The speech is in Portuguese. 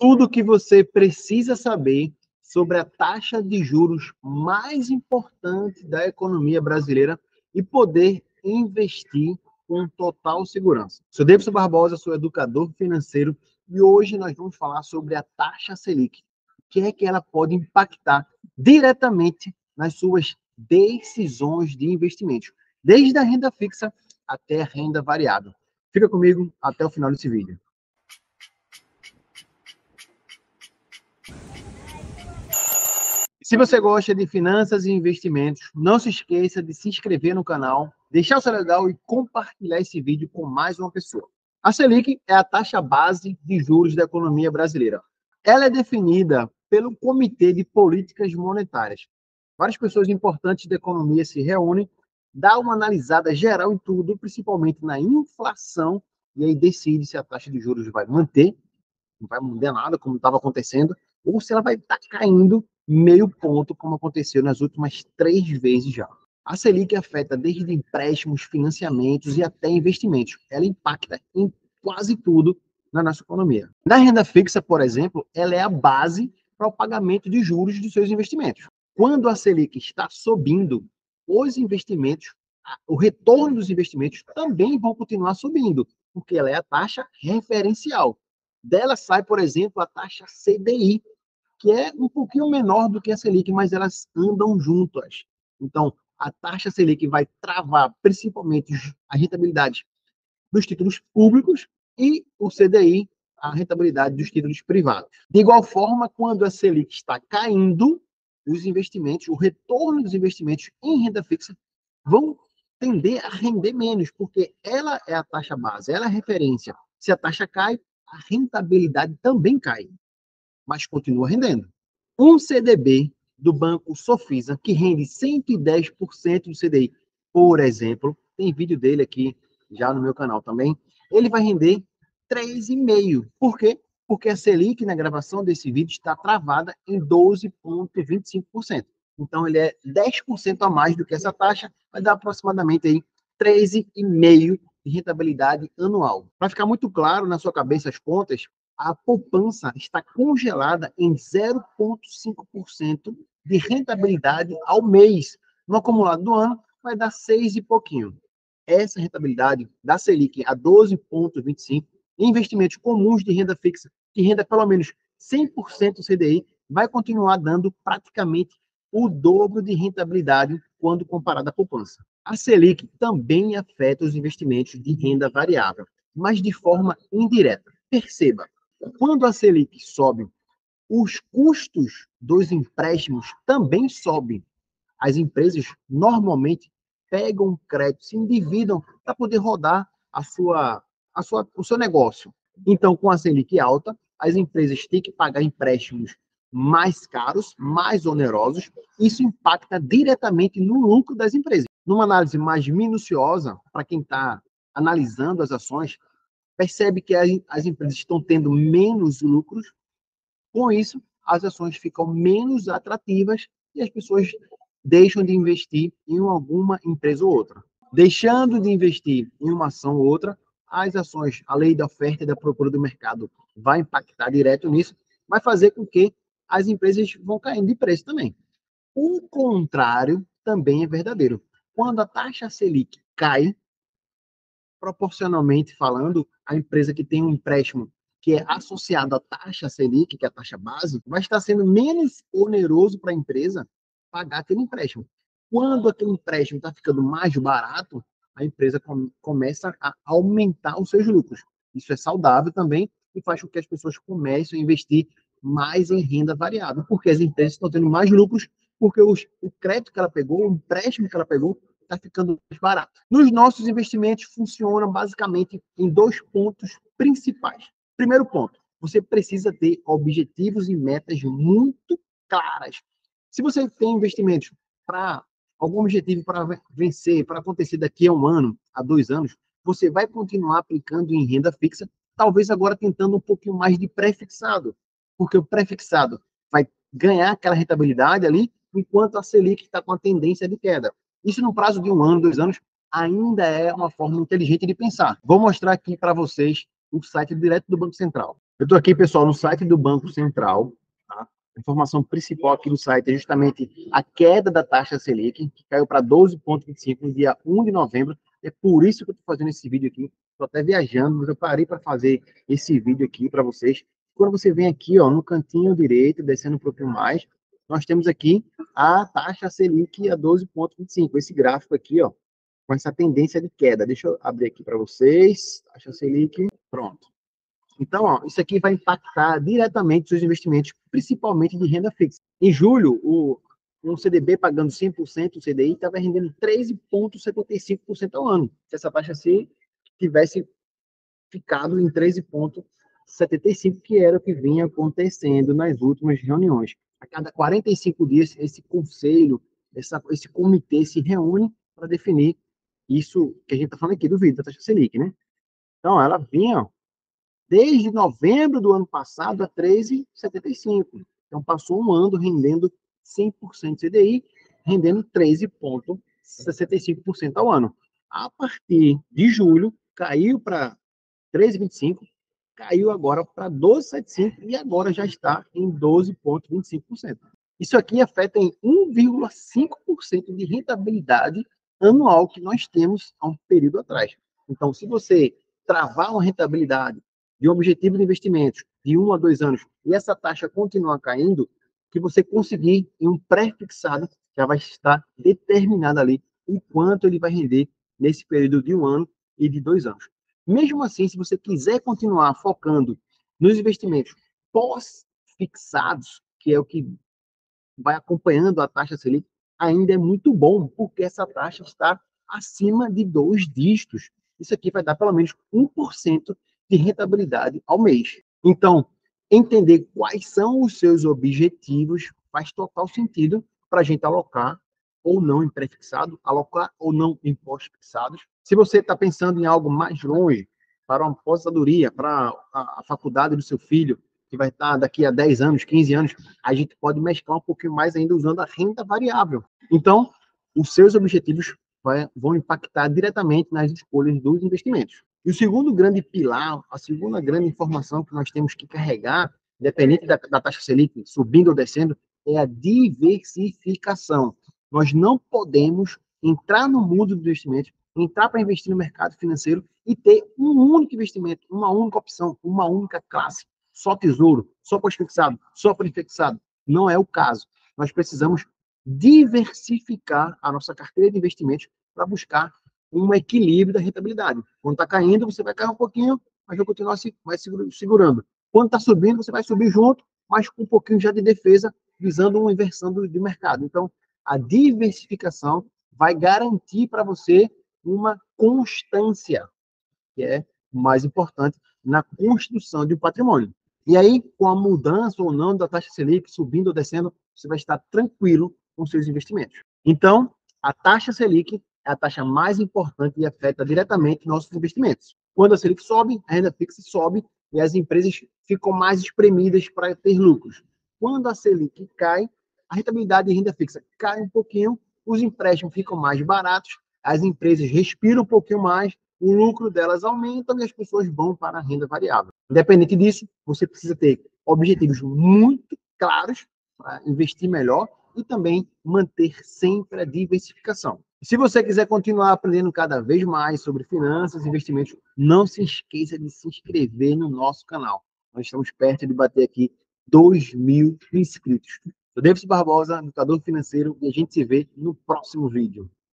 tudo o que você precisa saber sobre a taxa de juros mais importante da economia brasileira e poder investir com total segurança. Sou Davidson Barbosa, sou educador financeiro e hoje nós vamos falar sobre a taxa Selic. Que é que ela pode impactar diretamente nas suas decisões de investimentos, desde a renda fixa até a renda variável. Fica comigo até o final desse vídeo. Se você gosta de finanças e investimentos, não se esqueça de se inscrever no canal, deixar o seu legal e compartilhar esse vídeo com mais uma pessoa. A Selic é a taxa base de juros da economia brasileira. Ela é definida pelo Comitê de Políticas Monetárias. Várias pessoas importantes da economia se reúnem, dá uma analisada geral em tudo, principalmente na inflação, e aí decide se a taxa de juros vai manter, não vai mudar nada, como estava acontecendo, ou se ela vai estar tá caindo meio ponto, como aconteceu nas últimas três vezes já. A Selic afeta desde empréstimos, financiamentos e até investimentos. Ela impacta em quase tudo na nossa economia. Na renda fixa, por exemplo, ela é a base para o pagamento de juros dos seus investimentos. Quando a Selic está subindo, os investimentos, o retorno dos investimentos também vão continuar subindo, porque ela é a taxa referencial. Dela sai, por exemplo, a taxa CDI, que é um pouquinho menor do que a Selic, mas elas andam juntas. Então, a taxa Selic vai travar principalmente a rentabilidade dos títulos públicos e o CDI, a rentabilidade dos títulos privados. De igual forma, quando a Selic está caindo, os investimentos, o retorno dos investimentos em renda fixa vão tender a render menos, porque ela é a taxa base, ela é a referência. Se a taxa cai, a rentabilidade também cai mas continua rendendo. Um CDB do banco Sofisa, que rende 110% do CDI, por exemplo, tem vídeo dele aqui já no meu canal também, ele vai render 3,5%. Por quê? Porque a Selic, na gravação desse vídeo, está travada em 12,25%. Então, ele é 10% a mais do que essa taxa, vai dar aproximadamente aí 13,5% de rentabilidade anual. Para ficar muito claro na sua cabeça as contas, a poupança está congelada em 0,5% de rentabilidade ao mês. No acumulado do ano, vai dar 6 e pouquinho. Essa rentabilidade da Selic a 12,25%, investimentos comuns de renda fixa, que renda pelo menos 100% CDI, vai continuar dando praticamente o dobro de rentabilidade quando comparado à poupança. A Selic também afeta os investimentos de renda variável, mas de forma indireta. Perceba, quando a Selic sobe, os custos dos empréstimos também sobem. As empresas normalmente pegam crédito, se endividam para poder rodar a sua, a sua, o seu negócio. Então, com a Selic alta, as empresas têm que pagar empréstimos mais caros, mais onerosos. Isso impacta diretamente no lucro das empresas. Numa análise mais minuciosa, para quem está analisando as ações, percebe que as empresas estão tendo menos lucros, com isso, as ações ficam menos atrativas e as pessoas deixam de investir em alguma empresa ou outra. Deixando de investir em uma ação ou outra, as ações, a lei da oferta e da procura do mercado vai impactar direto nisso, vai fazer com que as empresas vão caindo de preço também. O contrário também é verdadeiro. Quando a taxa Selic cai, proporcionalmente falando, a empresa que tem um empréstimo que é associado à taxa Selic, que é a taxa base, vai estar sendo menos oneroso para a empresa pagar aquele empréstimo. Quando aquele empréstimo está ficando mais barato, a empresa começa a aumentar os seus lucros. Isso é saudável também e faz com que as pessoas comecem a investir mais em renda variável, porque as empresas estão tendo mais lucros, porque os, o crédito que ela pegou, o empréstimo que ela pegou, está ficando mais barato. Nos nossos investimentos funcionam basicamente em dois pontos principais. Primeiro ponto, você precisa ter objetivos e metas muito claras. Se você tem investimentos para algum objetivo para vencer, para acontecer daqui a um ano, a dois anos, você vai continuar aplicando em renda fixa, talvez agora tentando um pouquinho mais de pré-fixado, porque o pré-fixado vai ganhar aquela rentabilidade ali, enquanto a Selic está com a tendência de queda. Isso no prazo de um ano, dois anos, ainda é uma forma inteligente de pensar. Vou mostrar aqui para vocês o site direto do Banco Central. Eu estou aqui, pessoal, no site do Banco Central. Tá? A informação principal aqui do site é justamente a queda da taxa Selic, que caiu para 12,25 no dia 1 de novembro. É por isso que eu estou fazendo esse vídeo aqui. Estou até viajando, mas eu parei para fazer esse vídeo aqui para vocês. Quando você vem aqui, ó, no cantinho direito, descendo um pouquinho mais, nós temos aqui a taxa Selic a 12,25. Esse gráfico aqui, ó, com essa tendência de queda. Deixa eu abrir aqui para vocês. Taxa Selic, pronto. Então, ó, isso aqui vai impactar diretamente seus investimentos, principalmente de renda fixa. Em julho, o, um CDB pagando 100% do CDI estava rendendo 13,75% ao ano. Se essa taxa se tivesse ficado em 13,75%, que era o que vinha acontecendo nas últimas reuniões. A cada 45 dias, esse conselho, essa, esse comitê se reúne para definir isso que a gente está falando aqui do vídeo da taxa Selic, né? Então, ela vinha desde novembro do ano passado a 13,75. Então, passou um ano rendendo 100% CDI, rendendo 13,65% ao ano. A partir de julho, caiu para 13,25%, caiu agora para 12,75% e agora já está em 12,25%. Isso aqui afeta em 1,5% de rentabilidade anual que nós temos há um período atrás. Então, se você travar uma rentabilidade de um objetivo de investimentos de um a dois anos e essa taxa continuar caindo, que você conseguir em um pré-fixado, já vai estar determinado ali o quanto ele vai render nesse período de um ano e de dois anos. Mesmo assim, se você quiser continuar focando nos investimentos pós-fixados, que é o que vai acompanhando a taxa Selic, ainda é muito bom, porque essa taxa está acima de dois dígitos. Isso aqui vai dar pelo menos 1% de rentabilidade ao mês. Então, entender quais são os seus objetivos faz total sentido para a gente alocar ou não em pré-fixado, alocar ou não em pós-fixados. Se você está pensando em algo mais longe, para uma aposentadoria, para a, a, faculdade do seu filho, que vai estar daqui a 10 anos, 15 anos, a gente pode mesclar um pouquinho mais ainda usando a renda variável. Então, os seus objetivos vai, vão impactar diretamente nas escolhas dos investimentos. E o segundo grande pilar, a segunda grande informação que nós temos que carregar, independente da, da taxa Selic subindo ou descendo, é a diversificação. Nós não podemos entrar no mundo do investimento, entrar para investir no mercado financeiro e ter um único investimento, uma única opção, uma única classe, só tesouro, só pós-fixado, só prefixado. Não é o caso. Nós precisamos diversificar a nossa carteira de investimentos para buscar um equilíbrio da rentabilidade. Quando está caindo, você vai cair um pouquinho, mas vai continuar se, vai segurando. Quando está subindo, você vai subir junto, mas com um pouquinho já de defesa, visando uma inversão do, do mercado. Então, a diversificação vai garantir para você uma constância, que é o mais importante na construção de um patrimônio. E aí, com a mudança ou não da taxa Selic, subindo ou descendo, você vai estar tranquilo com seus investimentos. Então, a taxa Selic é a taxa mais importante e afeta diretamente nossos investimentos. Quando a Selic sobe, a renda fixa sobe e as empresas ficam mais espremidas para ter lucros. Quando a Selic cai, a rentabilidade de renda fixa cai um pouquinho, os empréstimos ficam mais baratos, as empresas respiram um pouquinho mais, o lucro delas aumenta e as pessoas vão para a renda variável. Independente disso, você precisa ter objetivos muito claros para investir melhor e também manter sempre a diversificação. Se você quiser continuar aprendendo cada vez mais sobre finanças e investimentos, não se esqueça de se inscrever no nosso canal. Nós estamos perto de bater aqui 2 mil inscritos. Eu Davis Barbosa, educador financeiro, e a gente se vê no próximo vídeo.